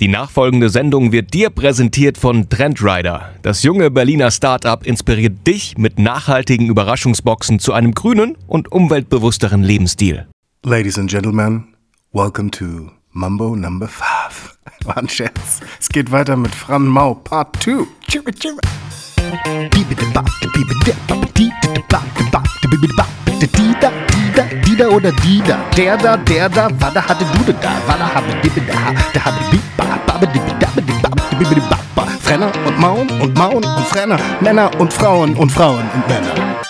Die nachfolgende Sendung wird dir präsentiert von Trendrider. Das junge Berliner Startup inspiriert dich mit nachhaltigen Überraschungsboxen zu einem grünen und umweltbewussteren Lebensstil. Ladies and Gentlemen, welcome to Mambo Number 5. War ein Scherz. Es geht weiter mit Fran Mau Part 2. Dida oder Dida, der da, der da, wada hatte du da, wada habe dibbe da, da habe bibba, Frenner und Maun und Maun und Frenner, Männer und Frauen und Frauen und Männer.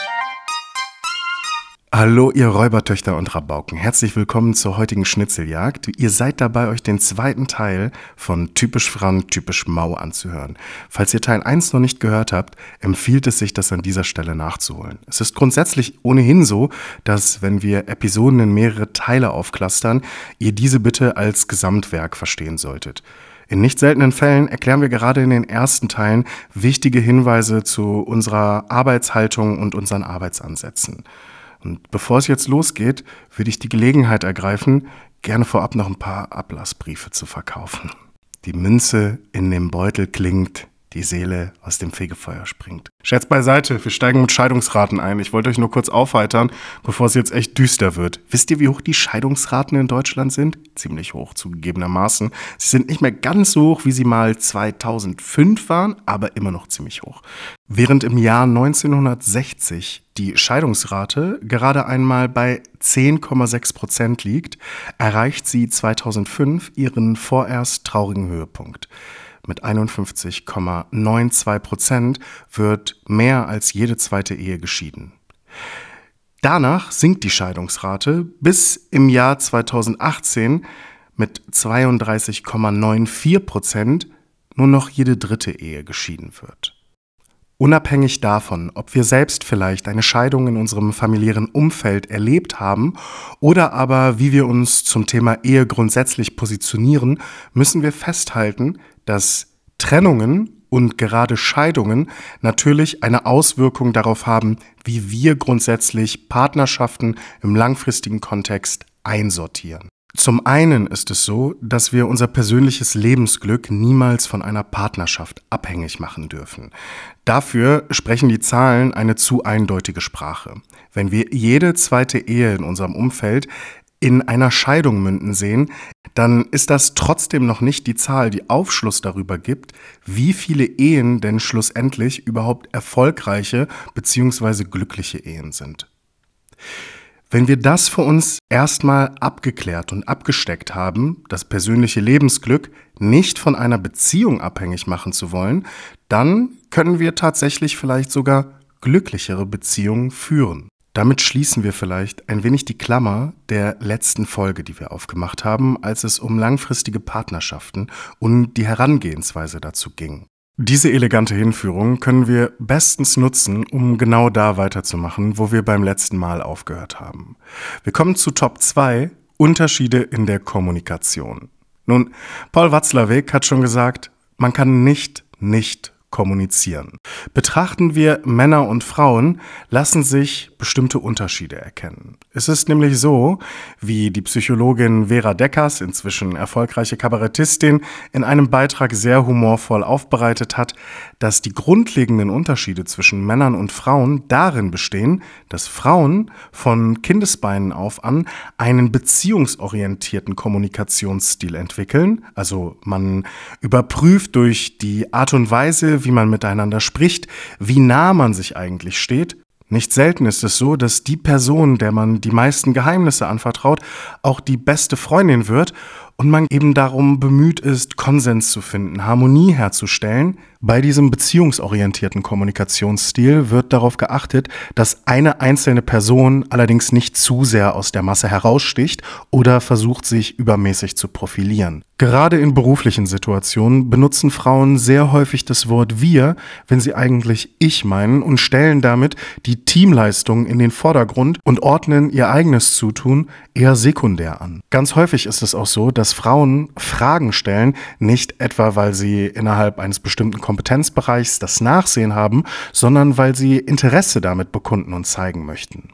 Hallo, ihr Räubertöchter und Rabauken. Herzlich willkommen zur heutigen Schnitzeljagd. Ihr seid dabei, euch den zweiten Teil von Typisch Fran, Typisch Mau anzuhören. Falls ihr Teil 1 noch nicht gehört habt, empfiehlt es sich, das an dieser Stelle nachzuholen. Es ist grundsätzlich ohnehin so, dass, wenn wir Episoden in mehrere Teile aufklustern, ihr diese bitte als Gesamtwerk verstehen solltet. In nicht seltenen Fällen erklären wir gerade in den ersten Teilen wichtige Hinweise zu unserer Arbeitshaltung und unseren Arbeitsansätzen. Und bevor es jetzt losgeht, würde ich die Gelegenheit ergreifen, gerne vorab noch ein paar Ablassbriefe zu verkaufen. Die Münze in dem Beutel klingt, die Seele aus dem Fegefeuer springt. Scherz beiseite, wir steigen mit Scheidungsraten ein. Ich wollte euch nur kurz aufheitern, bevor es jetzt echt düster wird. Wisst ihr, wie hoch die Scheidungsraten in Deutschland sind? Ziemlich hoch, zugegebenermaßen. Sie sind nicht mehr ganz so hoch, wie sie mal 2005 waren, aber immer noch ziemlich hoch. Während im Jahr 1960 die Scheidungsrate gerade einmal bei 10,6 Prozent liegt, erreicht sie 2005 ihren vorerst traurigen Höhepunkt. Mit 51,92 Prozent wird mehr als jede zweite Ehe geschieden. Danach sinkt die Scheidungsrate bis im Jahr 2018 mit 32,94 Prozent nur noch jede dritte Ehe geschieden wird. Unabhängig davon, ob wir selbst vielleicht eine Scheidung in unserem familiären Umfeld erlebt haben oder aber wie wir uns zum Thema Ehe grundsätzlich positionieren, müssen wir festhalten, dass Trennungen und gerade Scheidungen natürlich eine Auswirkung darauf haben, wie wir grundsätzlich Partnerschaften im langfristigen Kontext einsortieren. Zum einen ist es so, dass wir unser persönliches Lebensglück niemals von einer Partnerschaft abhängig machen dürfen. Dafür sprechen die Zahlen eine zu eindeutige Sprache. Wenn wir jede zweite Ehe in unserem Umfeld in einer Scheidung münden sehen, dann ist das trotzdem noch nicht die Zahl, die Aufschluss darüber gibt, wie viele Ehen denn schlussendlich überhaupt erfolgreiche bzw. glückliche Ehen sind. Wenn wir das für uns erstmal abgeklärt und abgesteckt haben, das persönliche Lebensglück nicht von einer Beziehung abhängig machen zu wollen, dann können wir tatsächlich vielleicht sogar glücklichere Beziehungen führen. Damit schließen wir vielleicht ein wenig die Klammer der letzten Folge, die wir aufgemacht haben, als es um langfristige Partnerschaften und die Herangehensweise dazu ging. Diese elegante Hinführung können wir bestens nutzen, um genau da weiterzumachen, wo wir beim letzten Mal aufgehört haben. Wir kommen zu Top 2, Unterschiede in der Kommunikation. Nun, Paul Watzlawick hat schon gesagt, man kann nicht nicht kommunizieren. Betrachten wir Männer und Frauen, lassen sich bestimmte Unterschiede erkennen. Es ist nämlich so, wie die Psychologin Vera Deckers, inzwischen erfolgreiche Kabarettistin, in einem Beitrag sehr humorvoll aufbereitet hat, dass die grundlegenden Unterschiede zwischen Männern und Frauen darin bestehen, dass Frauen von Kindesbeinen auf an einen beziehungsorientierten Kommunikationsstil entwickeln. Also man überprüft durch die Art und Weise, wie man miteinander spricht, wie nah man sich eigentlich steht. Nicht selten ist es so, dass die Person, der man die meisten Geheimnisse anvertraut, auch die beste Freundin wird und man eben darum bemüht ist, Konsens zu finden, Harmonie herzustellen. Bei diesem beziehungsorientierten Kommunikationsstil wird darauf geachtet, dass eine einzelne Person allerdings nicht zu sehr aus der Masse heraussticht oder versucht, sich übermäßig zu profilieren. Gerade in beruflichen Situationen benutzen Frauen sehr häufig das Wort wir, wenn sie eigentlich ich meinen und stellen damit die Teamleistung in den Vordergrund und ordnen ihr eigenes Zutun eher sekundär an. Ganz häufig ist es auch so, dass Frauen Fragen stellen, nicht etwa weil sie innerhalb eines bestimmten Kompetenzbereichs das Nachsehen haben, sondern weil sie Interesse damit bekunden und zeigen möchten.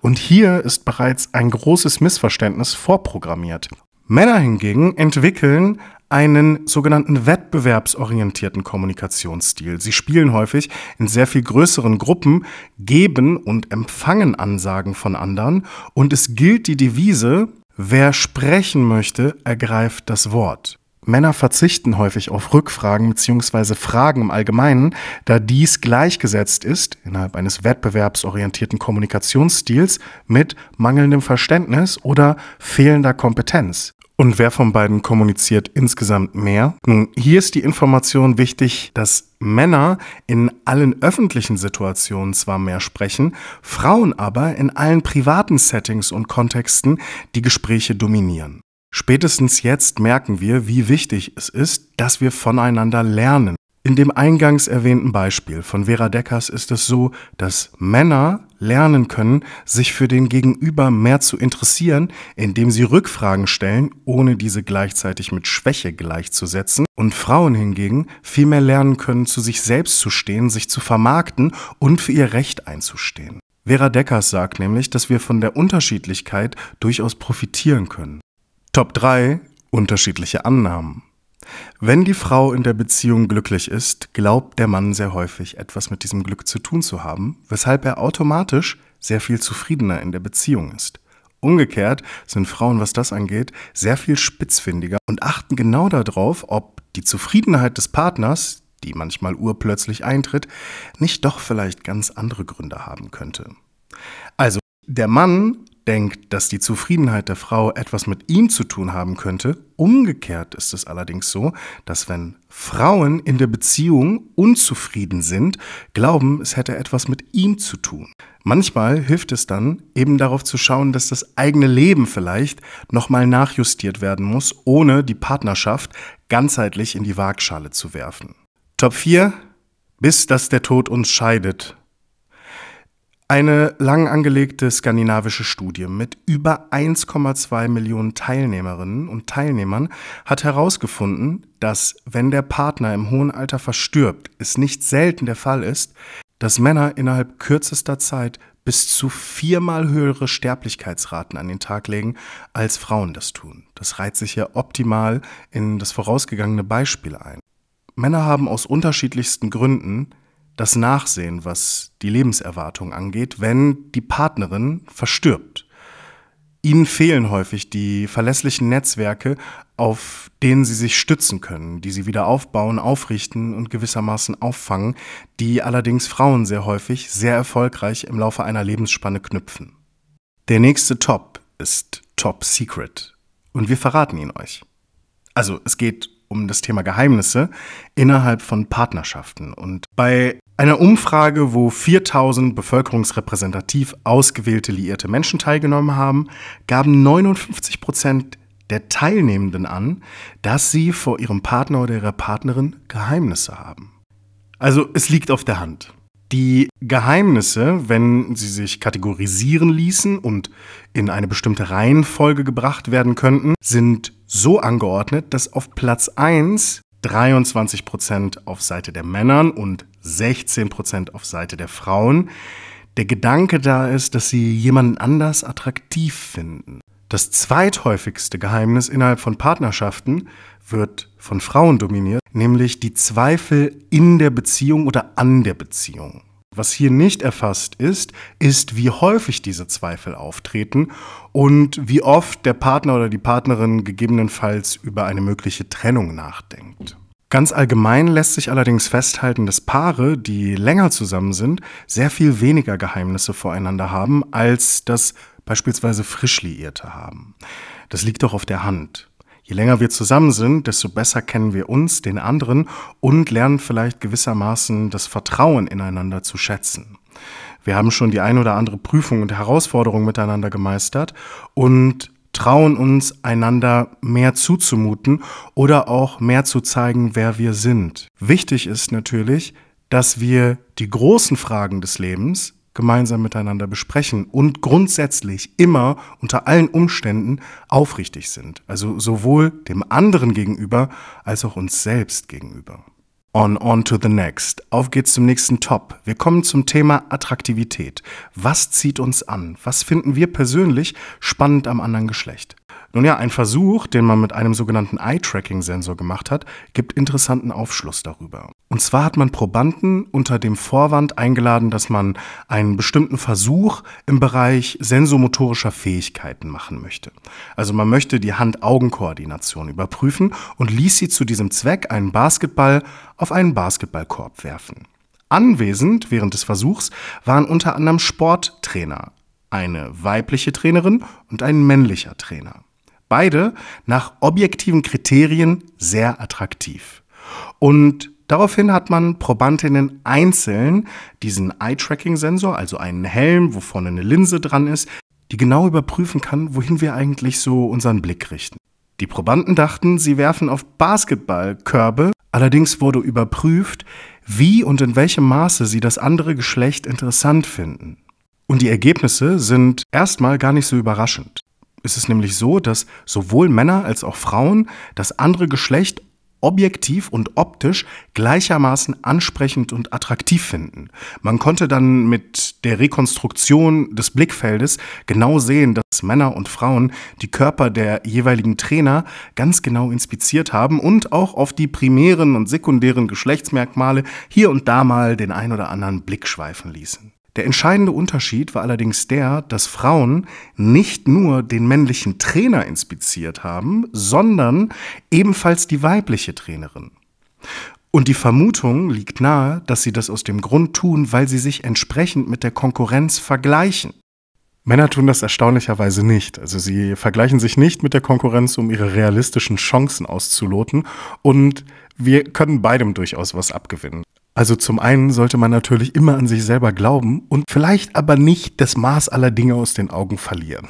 Und hier ist bereits ein großes Missverständnis vorprogrammiert. Männer hingegen entwickeln einen sogenannten wettbewerbsorientierten Kommunikationsstil. Sie spielen häufig in sehr viel größeren Gruppen, geben und empfangen Ansagen von anderen und es gilt die Devise, wer sprechen möchte, ergreift das Wort. Männer verzichten häufig auf Rückfragen bzw. Fragen im Allgemeinen, da dies gleichgesetzt ist, innerhalb eines wettbewerbsorientierten Kommunikationsstils, mit mangelndem Verständnis oder fehlender Kompetenz. Und wer von beiden kommuniziert insgesamt mehr? Nun, hier ist die Information wichtig, dass Männer in allen öffentlichen Situationen zwar mehr sprechen, Frauen aber in allen privaten Settings und Kontexten die Gespräche dominieren. Spätestens jetzt merken wir, wie wichtig es ist, dass wir voneinander lernen. In dem eingangs erwähnten Beispiel von Vera Deckers ist es so, dass Männer lernen können, sich für den Gegenüber mehr zu interessieren, indem sie Rückfragen stellen, ohne diese gleichzeitig mit Schwäche gleichzusetzen, und Frauen hingegen viel mehr lernen können, zu sich selbst zu stehen, sich zu vermarkten und für ihr Recht einzustehen. Vera Deckers sagt nämlich, dass wir von der Unterschiedlichkeit durchaus profitieren können. Top 3 unterschiedliche Annahmen. Wenn die Frau in der Beziehung glücklich ist, glaubt der Mann sehr häufig etwas mit diesem Glück zu tun zu haben, weshalb er automatisch sehr viel zufriedener in der Beziehung ist. Umgekehrt sind Frauen, was das angeht, sehr viel spitzfindiger und achten genau darauf, ob die Zufriedenheit des Partners, die manchmal urplötzlich eintritt, nicht doch vielleicht ganz andere Gründe haben könnte. Also, der Mann denkt, dass die Zufriedenheit der Frau etwas mit ihm zu tun haben könnte. Umgekehrt ist es allerdings so, dass wenn Frauen in der Beziehung unzufrieden sind, glauben, es hätte etwas mit ihm zu tun. Manchmal hilft es dann, eben darauf zu schauen, dass das eigene Leben vielleicht nochmal nachjustiert werden muss, ohne die Partnerschaft ganzheitlich in die Waagschale zu werfen. Top 4. Bis dass der Tod uns scheidet. Eine lang angelegte skandinavische Studie mit über 1,2 Millionen Teilnehmerinnen und Teilnehmern hat herausgefunden, dass wenn der Partner im hohen Alter verstirbt, es nicht selten der Fall ist, dass Männer innerhalb kürzester Zeit bis zu viermal höhere Sterblichkeitsraten an den Tag legen, als Frauen das tun. Das reiht sich ja optimal in das vorausgegangene Beispiel ein. Männer haben aus unterschiedlichsten Gründen das Nachsehen, was die Lebenserwartung angeht, wenn die Partnerin verstirbt. Ihnen fehlen häufig die verlässlichen Netzwerke, auf denen sie sich stützen können, die sie wieder aufbauen, aufrichten und gewissermaßen auffangen, die allerdings Frauen sehr häufig sehr erfolgreich im Laufe einer Lebensspanne knüpfen. Der nächste Top ist Top Secret und wir verraten ihn euch. Also es geht um das Thema Geheimnisse innerhalb von Partnerschaften. Und bei einer Umfrage, wo 4000 bevölkerungsrepräsentativ ausgewählte liierte Menschen teilgenommen haben, gaben 59 Prozent der Teilnehmenden an, dass sie vor ihrem Partner oder ihrer Partnerin Geheimnisse haben. Also es liegt auf der Hand. Die Geheimnisse, wenn sie sich kategorisieren ließen und in eine bestimmte Reihenfolge gebracht werden könnten, sind so angeordnet, dass auf Platz 1 23 Prozent auf Seite der Männern und 16 Prozent auf Seite der Frauen. Der Gedanke da ist, dass sie jemanden anders attraktiv finden. Das zweithäufigste Geheimnis innerhalb von Partnerschaften wird von Frauen dominiert, nämlich die Zweifel in der Beziehung oder an der Beziehung. Was hier nicht erfasst ist, ist, wie häufig diese Zweifel auftreten und wie oft der Partner oder die Partnerin gegebenenfalls über eine mögliche Trennung nachdenkt. Ganz allgemein lässt sich allerdings festhalten, dass Paare, die länger zusammen sind, sehr viel weniger Geheimnisse voreinander haben, als das beispielsweise frisch Liierte haben. Das liegt doch auf der Hand. Je länger wir zusammen sind, desto besser kennen wir uns, den anderen und lernen vielleicht gewissermaßen das Vertrauen ineinander zu schätzen. Wir haben schon die ein oder andere Prüfung und Herausforderung miteinander gemeistert und trauen uns, einander mehr zuzumuten oder auch mehr zu zeigen, wer wir sind. Wichtig ist natürlich, dass wir die großen Fragen des Lebens gemeinsam miteinander besprechen und grundsätzlich immer unter allen Umständen aufrichtig sind. Also sowohl dem anderen gegenüber als auch uns selbst gegenüber. On, on to the next. Auf geht's zum nächsten Top. Wir kommen zum Thema Attraktivität. Was zieht uns an? Was finden wir persönlich spannend am anderen Geschlecht? Nun ja, ein Versuch, den man mit einem sogenannten Eye-Tracking-Sensor gemacht hat, gibt interessanten Aufschluss darüber. Und zwar hat man Probanden unter dem Vorwand eingeladen, dass man einen bestimmten Versuch im Bereich sensomotorischer Fähigkeiten machen möchte. Also man möchte die Hand-Augen-Koordination überprüfen und ließ sie zu diesem Zweck einen Basketball auf einen Basketballkorb werfen. Anwesend während des Versuchs waren unter anderem Sporttrainer, eine weibliche Trainerin und ein männlicher Trainer. Beide nach objektiven Kriterien sehr attraktiv. Und daraufhin hat man Probandinnen einzeln diesen Eye-Tracking-Sensor, also einen Helm, wo vorne eine Linse dran ist, die genau überprüfen kann, wohin wir eigentlich so unseren Blick richten. Die Probanden dachten, sie werfen auf Basketballkörbe, allerdings wurde überprüft, wie und in welchem Maße sie das andere Geschlecht interessant finden. Und die Ergebnisse sind erstmal gar nicht so überraschend ist es nämlich so, dass sowohl Männer als auch Frauen das andere Geschlecht objektiv und optisch gleichermaßen ansprechend und attraktiv finden. Man konnte dann mit der Rekonstruktion des Blickfeldes genau sehen, dass Männer und Frauen die Körper der jeweiligen Trainer ganz genau inspiziert haben und auch auf die primären und sekundären Geschlechtsmerkmale hier und da mal den ein oder anderen Blick schweifen ließen. Der entscheidende Unterschied war allerdings der, dass Frauen nicht nur den männlichen Trainer inspiziert haben, sondern ebenfalls die weibliche Trainerin. Und die Vermutung liegt nahe, dass sie das aus dem Grund tun, weil sie sich entsprechend mit der Konkurrenz vergleichen. Männer tun das erstaunlicherweise nicht. Also sie vergleichen sich nicht mit der Konkurrenz, um ihre realistischen Chancen auszuloten. Und wir können beidem durchaus was abgewinnen. Also zum einen sollte man natürlich immer an sich selber glauben und vielleicht aber nicht das Maß aller Dinge aus den Augen verlieren.